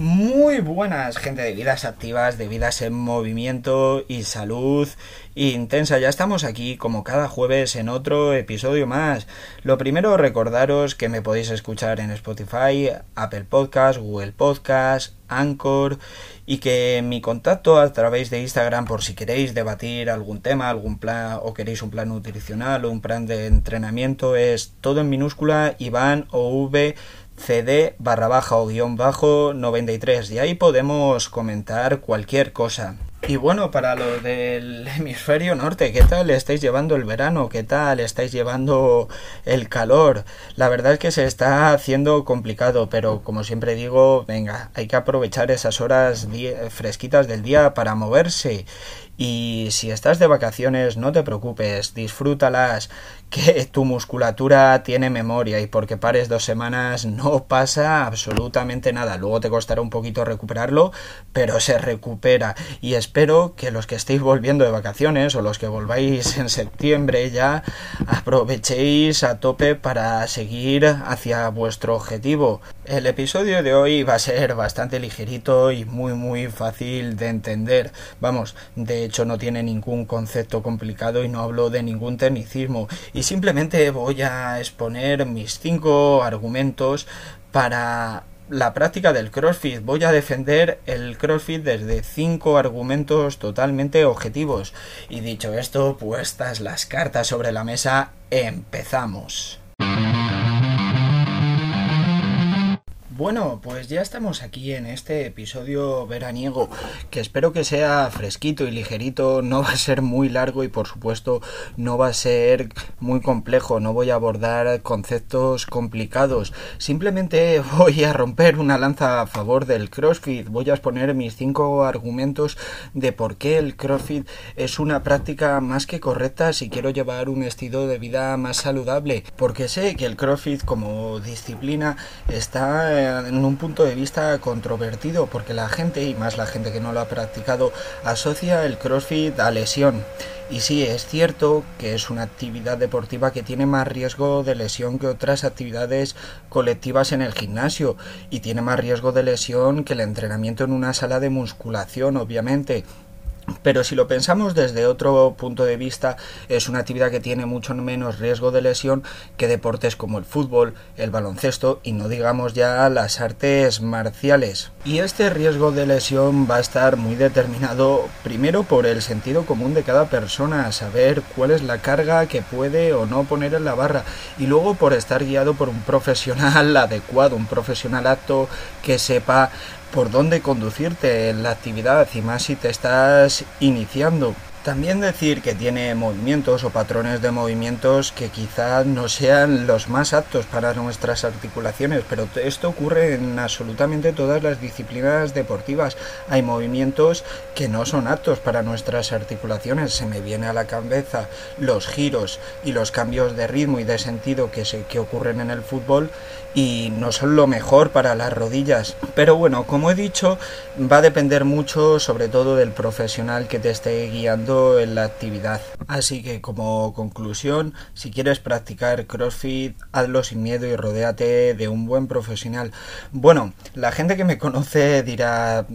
Muy buenas, gente de vidas activas, de vidas en movimiento y salud intensa. Ya estamos aquí como cada jueves en otro episodio más. Lo primero, recordaros que me podéis escuchar en Spotify, Apple Podcast, Google Podcast, Anchor y que mi contacto a través de Instagram por si queréis debatir algún tema, algún plan o queréis un plan nutricional o un plan de entrenamiento es todo en minúscula Iván o V cd barra baja o guion bajo 93 y ahí podemos comentar cualquier cosa. Y bueno, para lo del hemisferio norte, ¿qué tal estáis llevando el verano? ¿Qué tal estáis llevando el calor? La verdad es que se está haciendo complicado, pero como siempre digo, venga, hay que aprovechar esas horas fresquitas del día para moverse. Y si estás de vacaciones, no te preocupes, disfrútalas, que tu musculatura tiene memoria y porque pares dos semanas no pasa absolutamente nada. Luego te costará un poquito recuperarlo, pero se recupera. Y espero que los que estéis volviendo de vacaciones o los que volváis en septiembre ya aprovechéis a tope para seguir hacia vuestro objetivo. El episodio de hoy va a ser bastante ligerito y muy muy fácil de entender. Vamos, de hecho no tiene ningún concepto complicado y no hablo de ningún tecnicismo. Y simplemente voy a exponer mis cinco argumentos para la práctica del CrossFit. Voy a defender el CrossFit desde cinco argumentos totalmente objetivos. Y dicho esto, puestas las cartas sobre la mesa, empezamos. Bueno, pues ya estamos aquí en este episodio veraniego, que espero que sea fresquito y ligerito, no va a ser muy largo y por supuesto no va a ser muy complejo, no voy a abordar conceptos complicados, simplemente voy a romper una lanza a favor del CrossFit, voy a exponer mis cinco argumentos de por qué el CrossFit es una práctica más que correcta si quiero llevar un estilo de vida más saludable, porque sé que el CrossFit como disciplina está en un punto de vista controvertido porque la gente, y más la gente que no lo ha practicado, asocia el CrossFit a lesión. Y sí, es cierto que es una actividad deportiva que tiene más riesgo de lesión que otras actividades colectivas en el gimnasio y tiene más riesgo de lesión que el entrenamiento en una sala de musculación, obviamente. Pero si lo pensamos desde otro punto de vista, es una actividad que tiene mucho menos riesgo de lesión que deportes como el fútbol, el baloncesto y no digamos ya las artes marciales. Y este riesgo de lesión va a estar muy determinado primero por el sentido común de cada persona, saber cuál es la carga que puede o no poner en la barra y luego por estar guiado por un profesional adecuado, un profesional apto que sepa por dónde conducirte en la actividad y más si te estás iniciando. También decir que tiene movimientos o patrones de movimientos que quizás no sean los más aptos para nuestras articulaciones, pero esto ocurre en absolutamente todas las disciplinas deportivas. Hay movimientos que no son aptos para nuestras articulaciones. Se me viene a la cabeza los giros y los cambios de ritmo y de sentido que, se, que ocurren en el fútbol y no son lo mejor para las rodillas. Pero bueno, como he dicho, va a depender mucho sobre todo del profesional que te esté guiando en la actividad. Así que como conclusión, si quieres practicar CrossFit, hazlo sin miedo y rodéate de un buen profesional. Bueno, la gente que me conoce dirá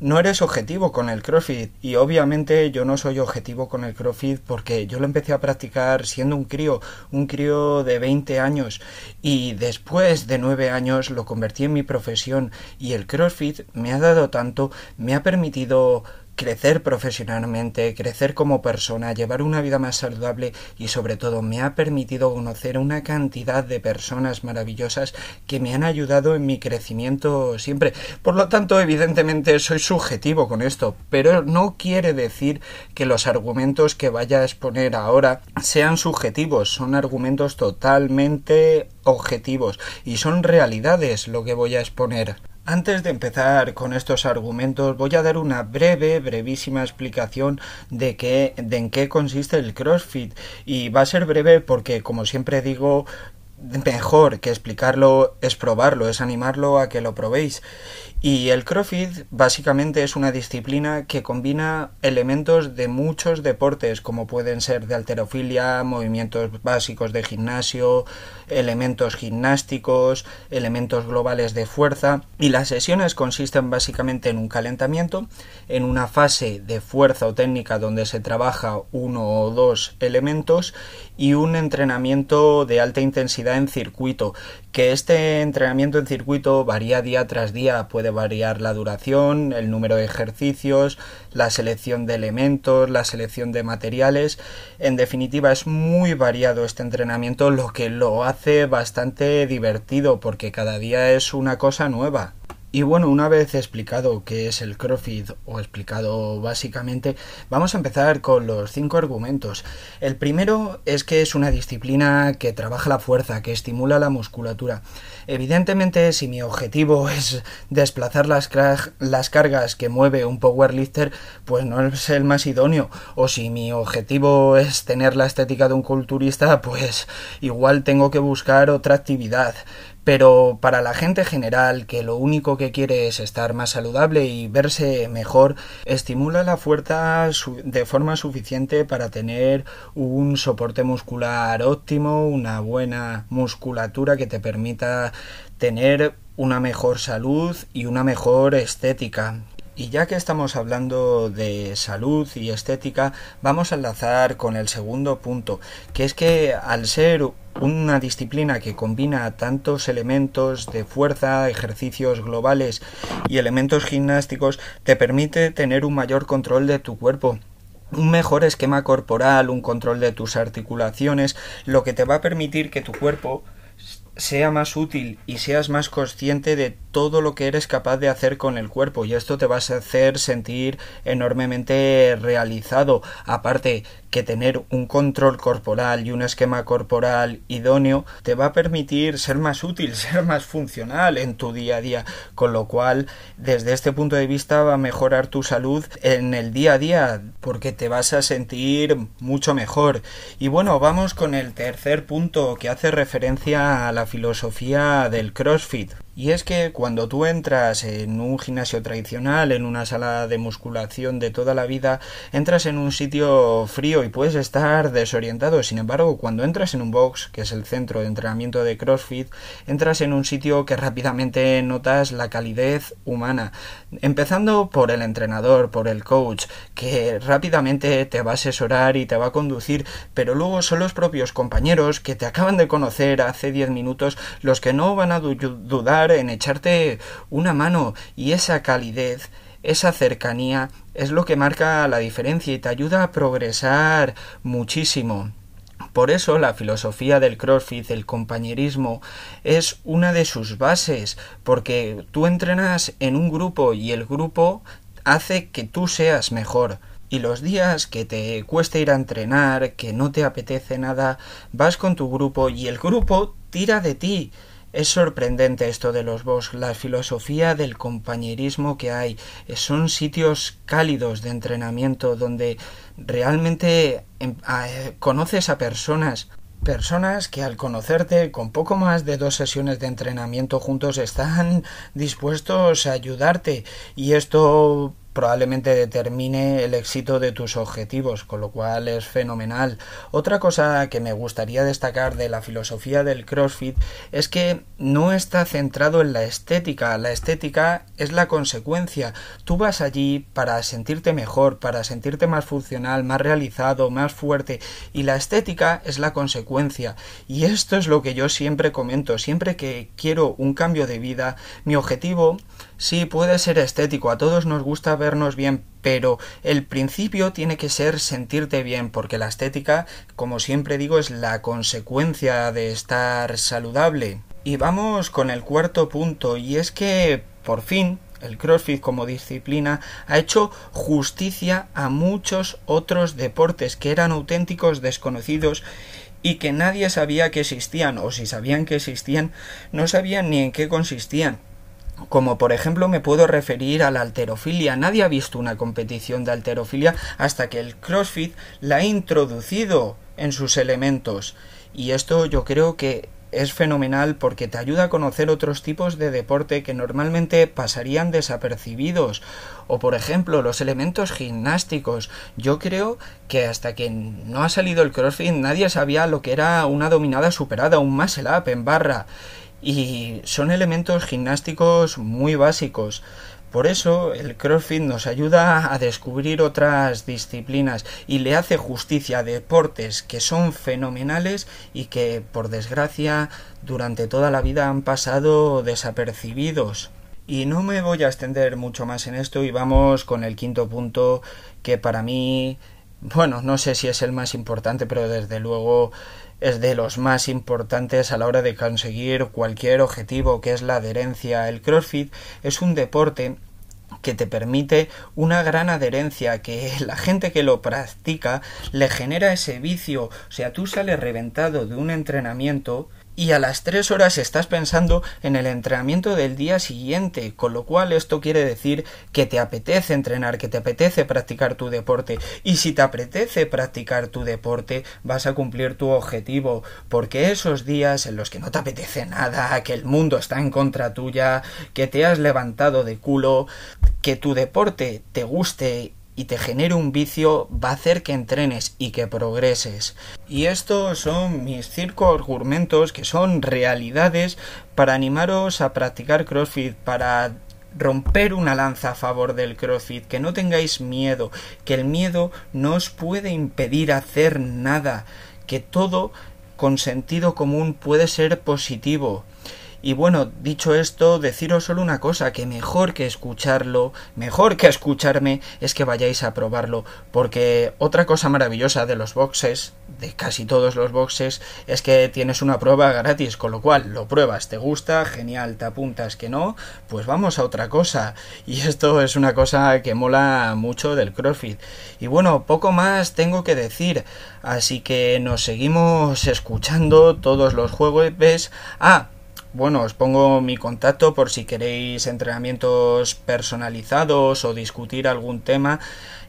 no eres objetivo con el CrossFit y obviamente yo no soy objetivo con el CrossFit porque yo lo empecé a practicar siendo un crío, un crío de 20 años y después de 9 años lo convertí en mi profesión y el CrossFit me ha dado tanto, me ha permitido crecer profesionalmente, crecer como persona, llevar una vida más saludable y sobre todo me ha permitido conocer una cantidad de personas maravillosas que me han ayudado en mi crecimiento siempre. Por lo tanto, evidentemente soy subjetivo con esto, pero no quiere decir que los argumentos que vaya a exponer ahora sean subjetivos, son argumentos totalmente objetivos y son realidades lo que voy a exponer. Antes de empezar con estos argumentos voy a dar una breve, brevísima explicación de, qué, de en qué consiste el CrossFit y va a ser breve porque como siempre digo mejor que explicarlo es probarlo, es animarlo a que lo probéis. Y el CrossFit básicamente es una disciplina que combina elementos de muchos deportes, como pueden ser de alterofilia, movimientos básicos de gimnasio, elementos gimnásticos, elementos globales de fuerza. Y las sesiones consisten básicamente en un calentamiento, en una fase de fuerza o técnica donde se trabaja uno o dos elementos y un entrenamiento de alta intensidad en circuito, que este entrenamiento en circuito varía día tras día, puede variar la duración, el número de ejercicios, la selección de elementos, la selección de materiales, en definitiva es muy variado este entrenamiento, lo que lo hace bastante divertido porque cada día es una cosa nueva. Y bueno, una vez explicado qué es el CrossFit o explicado básicamente, vamos a empezar con los cinco argumentos. El primero es que es una disciplina que trabaja la fuerza, que estimula la musculatura. Evidentemente, si mi objetivo es desplazar las, las cargas que mueve un powerlifter, pues no es el más idóneo. O si mi objetivo es tener la estética de un culturista, pues igual tengo que buscar otra actividad. Pero para la gente general que lo único que quiere es estar más saludable y verse mejor, estimula la fuerza de forma suficiente para tener un soporte muscular óptimo, una buena musculatura que te permita tener una mejor salud y una mejor estética. Y ya que estamos hablando de salud y estética, vamos a enlazar con el segundo punto, que es que al ser una disciplina que combina tantos elementos de fuerza, ejercicios globales y elementos gimnásticos, te permite tener un mayor control de tu cuerpo un mejor esquema corporal, un control de tus articulaciones, lo que te va a permitir que tu cuerpo sea más útil y seas más consciente de todo lo que eres capaz de hacer con el cuerpo y esto te va a hacer sentir enormemente realizado. Aparte que tener un control corporal y un esquema corporal idóneo te va a permitir ser más útil, ser más funcional en tu día a día, con lo cual desde este punto de vista va a mejorar tu salud en el día a día porque te vas a sentir mucho mejor. Y bueno, vamos con el tercer punto que hace referencia a la filosofía del CrossFit. Y es que cuando tú entras en un gimnasio tradicional, en una sala de musculación de toda la vida, entras en un sitio frío y puedes estar desorientado. Sin embargo, cuando entras en un box, que es el centro de entrenamiento de CrossFit, entras en un sitio que rápidamente notas la calidez humana. Empezando por el entrenador, por el coach, que rápidamente te va a asesorar y te va a conducir, pero luego son los propios compañeros que te acaban de conocer hace 10 minutos los que no van a dudar en echarte una mano y esa calidez, esa cercanía es lo que marca la diferencia y te ayuda a progresar muchísimo. Por eso la filosofía del CrossFit, el compañerismo, es una de sus bases, porque tú entrenas en un grupo y el grupo hace que tú seas mejor. Y los días que te cueste ir a entrenar, que no te apetece nada, vas con tu grupo y el grupo tira de ti. Es sorprendente esto de los box, la filosofía del compañerismo que hay. Son sitios cálidos de entrenamiento donde realmente em, conoces a personas Personas que al conocerte con poco más de dos sesiones de entrenamiento juntos están dispuestos a ayudarte y esto probablemente determine el éxito de tus objetivos, con lo cual es fenomenal. Otra cosa que me gustaría destacar de la filosofía del CrossFit es que no está centrado en la estética, la estética es la consecuencia. Tú vas allí para sentirte mejor, para sentirte más funcional, más realizado, más fuerte y la estética es la consecuencia. Y esto es lo que yo siempre comento, siempre que quiero un cambio de vida, mi objetivo Sí, puede ser estético, a todos nos gusta vernos bien, pero el principio tiene que ser sentirte bien, porque la estética, como siempre digo, es la consecuencia de estar saludable. Y vamos con el cuarto punto, y es que, por fin, el CrossFit como disciplina ha hecho justicia a muchos otros deportes que eran auténticos desconocidos y que nadie sabía que existían, o si sabían que existían, no sabían ni en qué consistían como por ejemplo me puedo referir a la alterofilia. Nadie ha visto una competición de alterofilia hasta que el CrossFit la ha introducido en sus elementos. Y esto yo creo que es fenomenal porque te ayuda a conocer otros tipos de deporte que normalmente pasarían desapercibidos. O por ejemplo, los elementos gimnásticos. Yo creo que hasta que no ha salido el CrossFit nadie sabía lo que era una dominada superada, un muscle up en barra. Y son elementos gimnásticos muy básicos. Por eso el CrossFit nos ayuda a descubrir otras disciplinas y le hace justicia a deportes que son fenomenales y que por desgracia durante toda la vida han pasado desapercibidos. Y no me voy a extender mucho más en esto y vamos con el quinto punto que para mí, bueno, no sé si es el más importante, pero desde luego es de los más importantes a la hora de conseguir cualquier objetivo que es la adherencia. El CrossFit es un deporte que te permite una gran adherencia, que la gente que lo practica le genera ese vicio, o sea, tú sales reventado de un entrenamiento y a las tres horas estás pensando en el entrenamiento del día siguiente, con lo cual esto quiere decir que te apetece entrenar, que te apetece practicar tu deporte, y si te apetece practicar tu deporte, vas a cumplir tu objetivo, porque esos días en los que no te apetece nada, que el mundo está en contra tuya, que te has levantado de culo, que tu deporte te guste y te genere un vicio va a hacer que entrenes y que progreses. Y estos son mis cinco argumentos que son realidades para animaros a practicar CrossFit, para romper una lanza a favor del CrossFit, que no tengáis miedo, que el miedo no os puede impedir hacer nada, que todo con sentido común puede ser positivo. Y bueno, dicho esto, deciros solo una cosa, que mejor que escucharlo, mejor que escucharme, es que vayáis a probarlo, porque otra cosa maravillosa de los boxes, de casi todos los boxes, es que tienes una prueba gratis, con lo cual lo pruebas, te gusta, genial, te apuntas que no, pues vamos a otra cosa. Y esto es una cosa que mola mucho del CrossFit. Y bueno, poco más tengo que decir, así que nos seguimos escuchando todos los jueves. Ah, bueno, os pongo mi contacto por si queréis entrenamientos personalizados o discutir algún tema.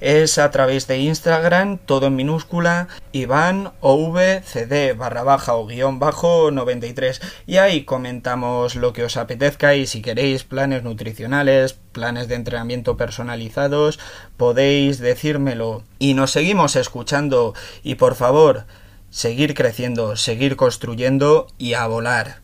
Es a través de Instagram, todo en minúscula, Iván OVCD barra baja o guion bajo 93. Y ahí comentamos lo que os apetezca y si queréis planes nutricionales, planes de entrenamiento personalizados, podéis decírmelo. Y nos seguimos escuchando y por favor, seguir creciendo, seguir construyendo y a volar.